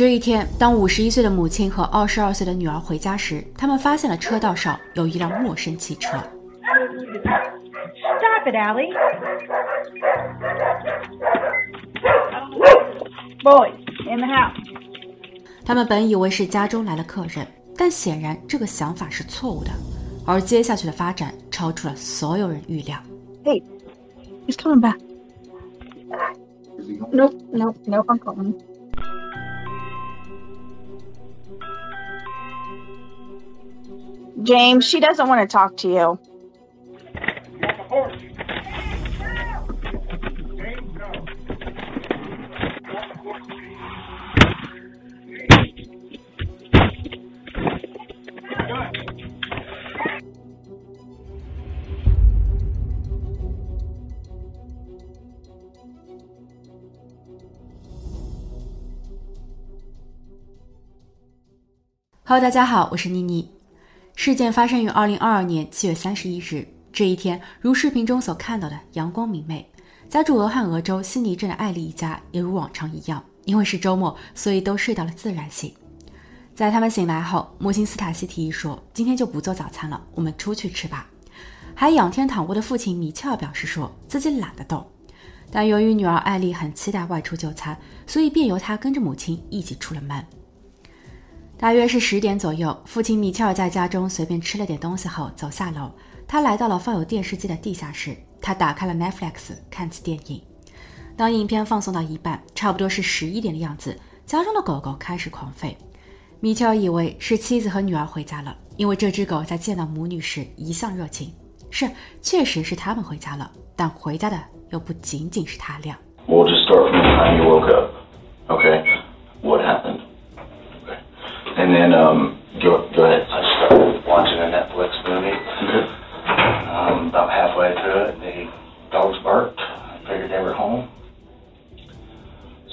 这一天，当五十一岁的母亲和二十二岁的女儿回家时，他们发现了车道上有一辆陌生汽车。Stop it, Allie. Boys, in the house. 他们本以为是家中来了客人，但显然这个想法是错误的。而接下去的发展超出了所有人预料。Hey, he's coming back. Nope, nope, nope, I'm calling. James, she doesn't want to talk to you. Hello，大家好，我是妮妮。 事件发生于二零二二年七月三十一日。这一天，如视频中所看到的，阳光明媚。家住俄亥俄州悉尼镇的艾丽一家也如往常一样，因为是周末，所以都睡到了自然醒。在他们醒来后，母亲斯塔西提议说：“今天就不做早餐了，我们出去吃吧。”还仰天躺卧的父亲米切尔表示说自己懒得动，但由于女儿艾丽很期待外出就餐，所以便由他跟着母亲一起出了门。大约是十点左右，父亲米切尔在家中随便吃了点东西后走下楼，他来到了放有电视机的地下室，他打开了 Netflix 看起电影。当影片放送到一半，差不多是十一点的样子，家中的狗狗开始狂吠。米切尔以为是妻子和女儿回家了，因为这只狗在见到母女时一向热情。是，确实是他们回家了，但回家的又不仅仅是他俩。We'll just start from time you woke up. ok What happened? Okay. And then um, go go ahead. I started watching a Netflix movie. Um, about halfway through it, the dogs barked. I figured they were home.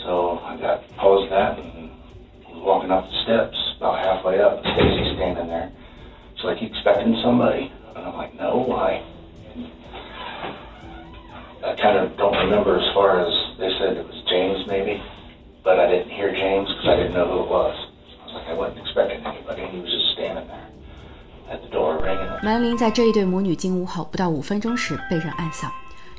So I got paused that and was walking up the steps. About halfway up, Stacy's standing there. She's like, "You expecting somebody?" And I'm like, "No, why?" I kind of don't remember as far as they said it was James maybe, but I didn't hear James because I didn't know who it was. 门铃在这一对母女进屋后不到五分钟时被人按响。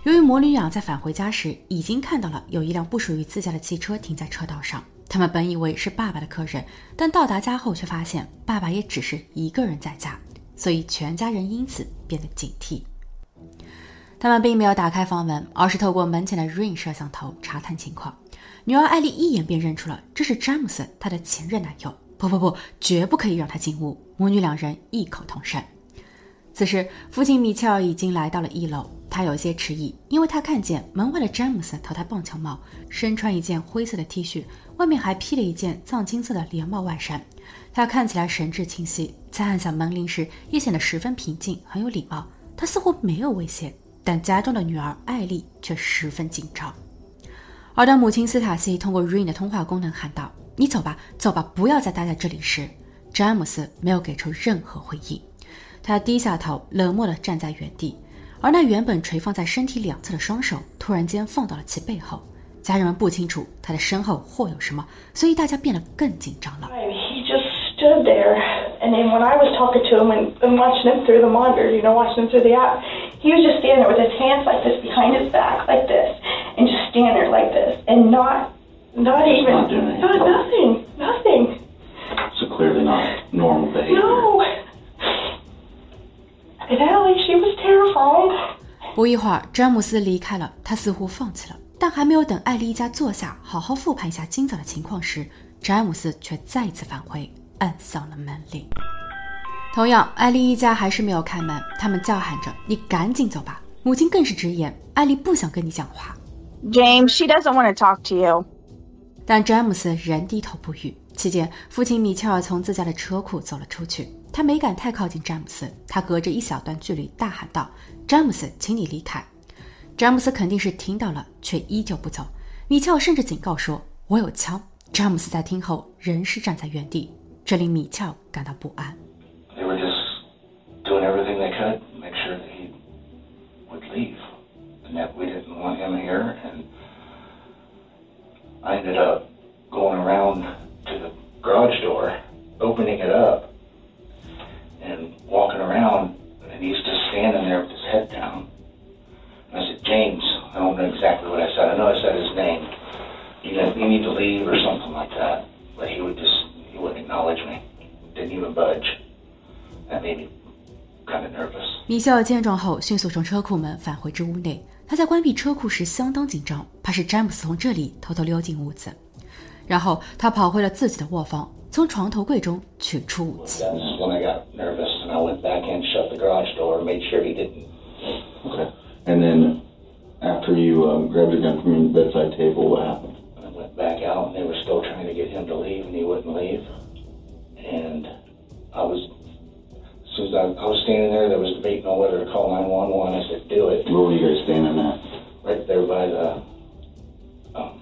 由于母女俩在返回家时已经看到了有一辆不属于自家的汽车停在车道上，他们本以为是爸爸的客人，但到达家后却发现爸爸也只是一个人在家，所以全家人因此变得警惕。他们并没有打开房门，而是透过门前的 Ring 摄像头查探情况。女儿艾丽一眼便认出了这是詹姆斯，她的前任男友。不不不，绝不可以让他进屋！母女两人异口同声。此时，父亲米切尔已经来到了一楼，他有些迟疑，因为他看见门外的詹姆斯头戴棒球帽，身穿一件灰色的 T 恤，外面还披了一件藏青色的连帽外衫。他看起来神志清晰，在按响门铃时也显得十分平静，很有礼貌。他似乎没有威胁，但家中的女儿艾丽却十分紧张。而当母亲斯塔西通过 Rain 的通话功能喊道：“你走吧，走吧，不要再待在这里时，詹姆斯没有给出任何回应。他低下头，冷漠地站在原地，而那原本垂放在身体两侧的双手突然间放到了其背后。家人们不清楚他的身后或有什么，所以大家变得更紧张了。He just stood there, and then when I was talking to him and, and watching him through the monitor, you know, watching him through the app, he was just standing there with his hands like this behind his back, like this, and just standing there like this, and not, not even, not doing anything. not nothing, nothing. So clearly not normal behavior. No. And Allie, she was terrified. 不一会儿，詹姆斯离开了，他似乎放弃了。但还没有等艾丽一家坐下，好好复盘一下今早的情况时，詹姆斯却再一次返回，按响了门铃。同样，艾丽一家还是没有开门，他们叫喊着：“你赶紧走吧！”母亲更是直言：“艾丽不想跟你讲话。 James, she doesn't want to talk to you. ” 但詹姆斯仍低头不语。期间，父亲米切尔从自家的车库走了出去，他没敢太靠近詹姆斯，他隔着一小段距离大喊道：“詹姆斯，请你离开！”詹姆斯肯定是听到了，却依旧不走。米切尔甚至警告说：“我有枪。”詹姆斯在听后仍是站在原地，这令米切尔感到不安。I ended up going around to the garage door, opening it up, and walking around, and he's just standing there with his head down. And I said, James, I don't know exactly what I said. I know I said his name. You, know, you need to leave or something like that. But he would just, he wouldn't acknowledge me. Didn't even budge. That made me kind of nervous. 米歇尔见状后，迅速从车库门返回至屋内。 他在关闭车库时相当紧张，怕是詹姆斯从这里偷偷溜进屋子。然后他跑回了自己的卧房，从床头柜中取出武器。When I got nervous, and I went back in, shut the garage door, made sure he didn't. Okay. And then after you um, grabbed your gun from your bedside table, what happened? I went back out, they were still trying to get him to leave, and he wouldn't leave. And I was, as soon as I, I was standing there, there was debating on whether to call 911. I said, do it. Where were you guys standing at? Right there by the um,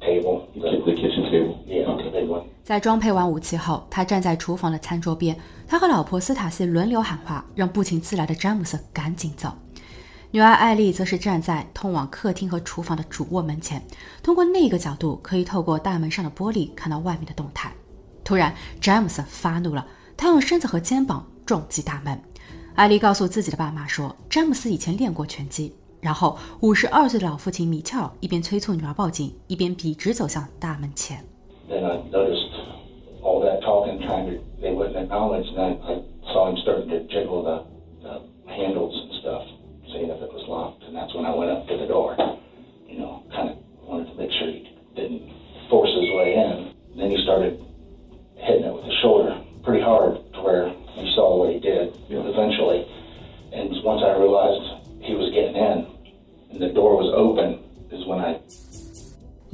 table. The, the kitchen table? Yeah, Okay. big one. 在装配完武器后，他站在厨房的餐桌边，他和老婆斯塔西轮流喊话，让不请自来的詹姆斯赶紧走。女儿艾丽则是站在通往客厅和厨房的主卧门前，通过那个角度可以透过大门上的玻璃看到外面的动态。突然，詹姆斯发怒了，他用身子和肩膀撞击大门。艾丽告诉自己的爸妈说，詹姆斯以前练过拳击。然后，五十二岁的老父亲米切尔一边催促女儿报警，一边笔直走向大门前。Then I noticed all that talking, trying to, they wouldn't acknowledge, and I, I saw him starting to jiggle the, the handles and stuff, seeing if it was locked, and that's when I went up to the door.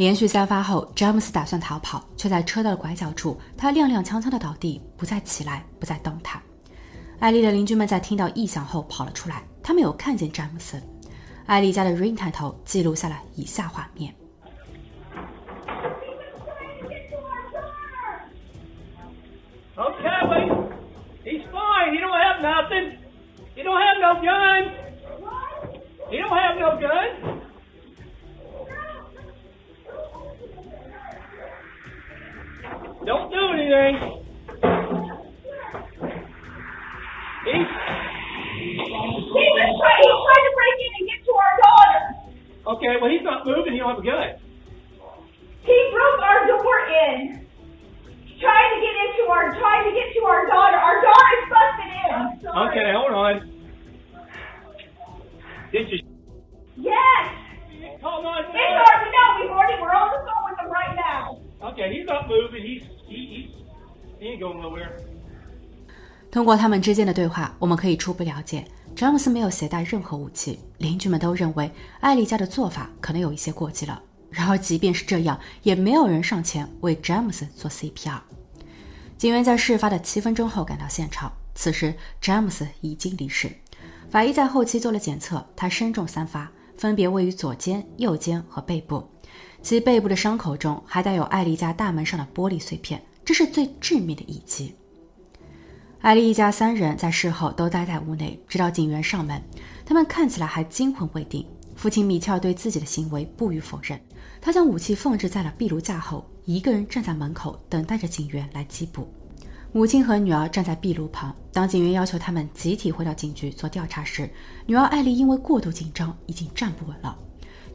连续三发后，詹姆斯打算逃跑，却在车道的拐角处，他踉踉跄跄的倒地，不再起来，不再动弹。艾丽的邻居们在听到异响后跑了出来，他们有看见詹姆斯。艾丽家的 Ring 探头记录下了以下画面。Okay, wait. He's fine. He don't have nothing. He don't have no gun. He don't have no gun. Don't do anything. He was trying, he tried to break in and get to our daughter. okay. Well, he's not moving. He don't have a gun. He broke our door in. Trying to get into our, trying to get to our daughter. Our daughter's busted in. Okay, hold on. Did you Yes. call nine It's already, no, we've already, we're on the phone with him right now. Okay, he's not moving. He's 通过他们之间的对话，我们可以初步了解，詹姆斯没有携带任何武器。邻居们都认为艾丽家的做法可能有一些过激了。然而，即便是这样，也没有人上前为詹姆斯做 CPR。警员在事发的七分钟后赶到现场，此时詹姆斯已经离世。法医在后期做了检测，他身中三发，分别位于左肩、右肩和背部。其背部的伤口中还带有艾丽家大门上的玻璃碎片，这是最致命的一击。艾丽一家三人在事后都待在屋内，直到警员上门。他们看起来还惊魂未定。父亲米切尔对自己的行为不予否认，他将武器放置在了壁炉架后，一个人站在门口等待着警员来缉捕。母亲和女儿站在壁炉旁。当警员要求他们集体回到警局做调查时，女儿艾丽因为过度紧张已经站不稳了。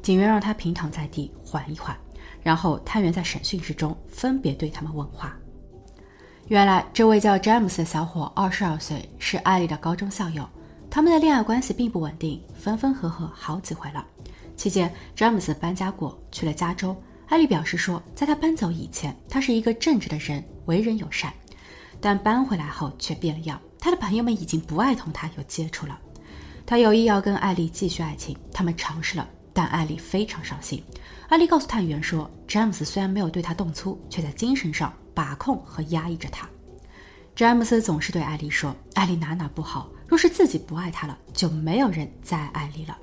警员让她平躺在地缓一缓，然后探员在审讯室中分别对他们问话。原来，这位叫詹姆斯的小伙二十二岁，是艾丽的高中校友。他们的恋爱关系并不稳定，分分合合好几回了。期间，詹姆斯搬家过，去了加州。艾丽表示说，在他搬走以前，他是一个正直的人，为人友善，但搬回来后却变了样。他的朋友们已经不爱同他有接触了。他有意要跟艾丽继续爱情，他们尝试了，但艾丽非常伤心。艾丽告诉探员说，詹姆斯虽然没有对她动粗，却在精神上把控和压抑着她。詹姆斯总是对艾丽说：“艾丽哪哪不好，若是自己不爱她了，就没有人再爱艾丽了。”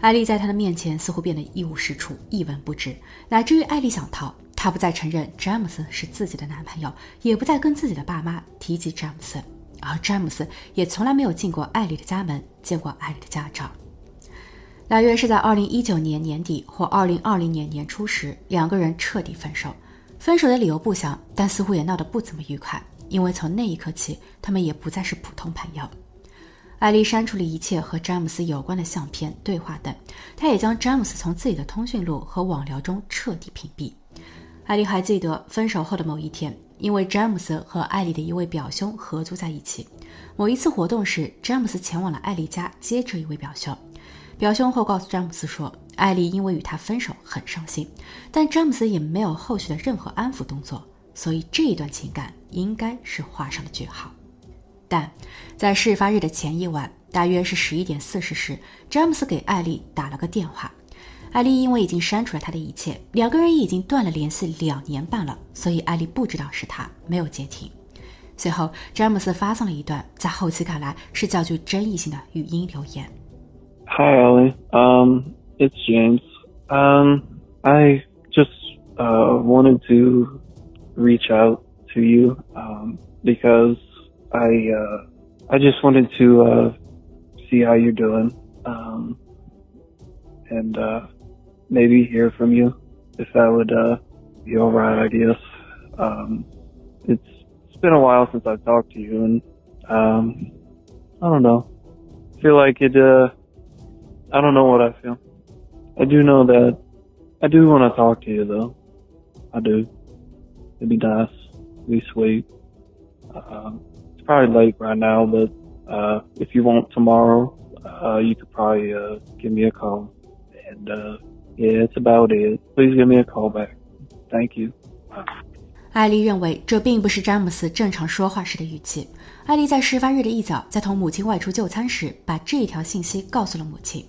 艾丽在他的面前似乎变得一无是处，一文不值，乃至于艾丽想逃。她不再承认詹姆斯是自己的男朋友，也不再跟自己的爸妈提及詹姆斯，而詹姆斯也从来没有进过艾丽的家门，见过艾丽的家长。大约是在二零一九年年底或二零二零年年初时，两个人彻底分手。分手的理由不详，但似乎也闹得不怎么愉快，因为从那一刻起，他们也不再是普通朋友。艾丽删除了一切和詹姆斯有关的相片、对话等，她也将詹姆斯从自己的通讯录和网聊中彻底屏蔽。艾丽还记得分手后的某一天，因为詹姆斯和艾丽的一位表兄合租在一起。某一次活动时，詹姆斯前往了艾丽家接这一位表兄。表兄后告诉詹姆斯说，艾丽因为与他分手很伤心，但詹姆斯也没有后续的任何安抚动作，所以这一段情感应该是画上了句号。但在事发日的前一晚，大约是十一点四十时，詹姆斯给艾丽打了个电话。艾丽因为已经删除了他的一切，两个人已经断了联系两年半了，所以艾丽不知道是他，没有接听。随后，詹姆斯发送了一段在后期看来是较具争议性的语音留言。Hi, Ellie. Um, it's James. Um, I just uh wanted to reach out to you um because I uh I just wanted to uh see how you're doing um and uh maybe hear from you if that would uh be alright I guess. Um it's it's been a while since I've talked to you and um I don't know. I feel like it uh I don't know what I feel. I do know that I do want to talk to you though. I do. It'd be nice. It'd be sweet. Uh, it's probably late right now, but uh, if you want tomorrow, uh, you could probably uh, give me a call. And uh, yeah, that's about it. Please give me a call back. Thank you. 艾丽认为这并不是詹姆斯正常说话时的语气。艾丽在事发日的一早，在同母亲外出就餐时，把这一条信息告诉了母亲。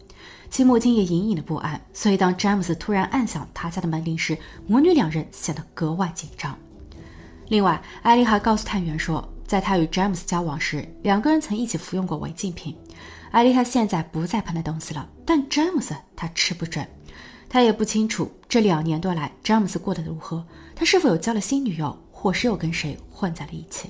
其母亲也隐隐的不安，所以当詹姆斯突然按响他家的门铃时，母女两人显得格外紧张。另外，艾丽还告诉探员说，在她与詹姆斯交往时，两个人曾一起服用过违禁品。艾丽她现在不再碰那东西了，但詹姆斯他吃不准。他也不清楚这两年多来詹姆斯过得如何，他是否有交了新女友，或是又跟谁混在了一起。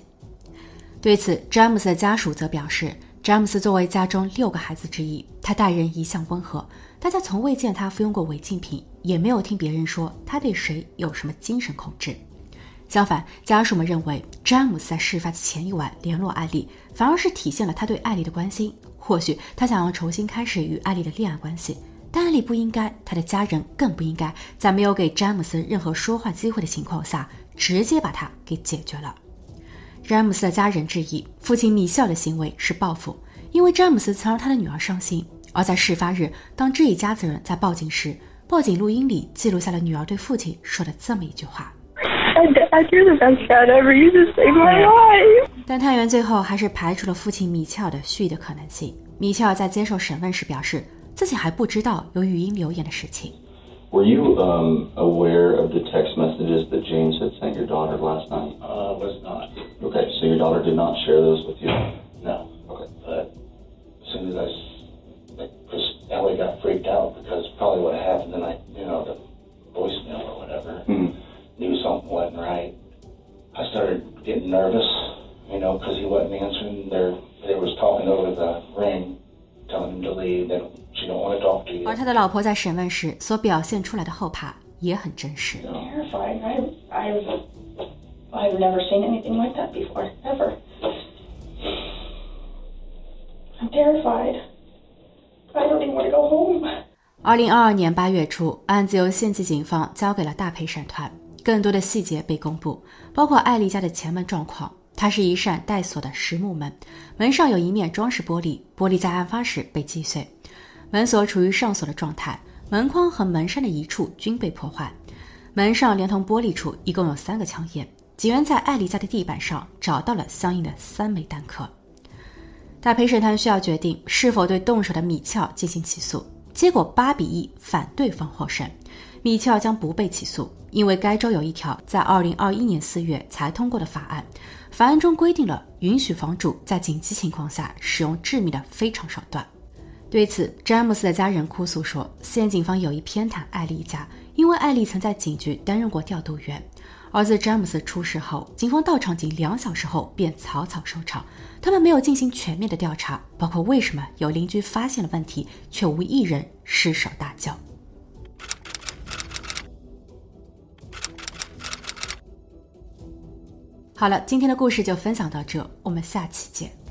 对此，詹姆斯的家属则表示。詹姆斯作为家中六个孩子之一，他待人一向温和，大家从未见他服用过违禁品，也没有听别人说他对谁有什么精神控制。相反，家属们认为詹姆斯在事发的前一晚联络艾丽，反而是体现了他对艾丽的关心。或许他想要重新开始与艾丽的恋爱关系，但艾丽不应该，他的家人更不应该在没有给詹姆斯任何说话机会的情况下，直接把他给解决了。詹姆斯的家人质疑父亲米歇尔的行为是报复，因为詹姆斯曾让他的女儿伤心。而在事发日，当这一家子人在报警时，报警录音里记录下了女儿对父亲说的这么一句话。但探员最后还是排除了父亲米切尔的蓄意的可能性。米切尔在接受审问时表示，自己还不知道有语音留言的事情。Were you um, aware of the text messages that James had sent your daughter last night? Uh, was not. Okay, so your daughter did not share those with you? No. Okay. But as soon as I, because Ellie got freaked out because probably what happened tonight, you know, the voicemail or whatever, Mhm. knew something wasn't right. I started getting nervous, you know, because he wasn't 他的老婆在审问时所表现出来的后怕也很真实。terrified. I, I've, never seen anything like that before, ever. I'm terrified. I don't even want to go home. 二零二二年八月初，案子由县级警方交给了大陪审团，更多的细节被公布，包括艾丽家的前门状况。它是一扇带锁的实木门，门上有一面装饰玻璃，玻璃在案发时被击碎，门锁处于上锁的状态，门框和门扇的一处均被破坏。门上连同玻璃处一共有三个枪眼，警员在艾丽家的地板上找到了相应的三枚弹壳。大陪审团需要决定是否对动手的米切尔进行起诉。结果八比一反对方获胜，米切尔将不被起诉，因为该州有一条在二零二一年四月才通过的法案，法案中规定了允许房主在紧急情况下使用致命的非常手段。对此，詹姆斯的家人哭诉说，县警方有意偏袒艾丽一家，因为艾丽曾在警局担任过调度员。儿子詹姆斯出事后，警方到场仅两小时后便草草收场，他们没有进行全面的调查，包括为什么有邻居发现了问题，却无一人失手大叫。好了，今天的故事就分享到这，我们下期见。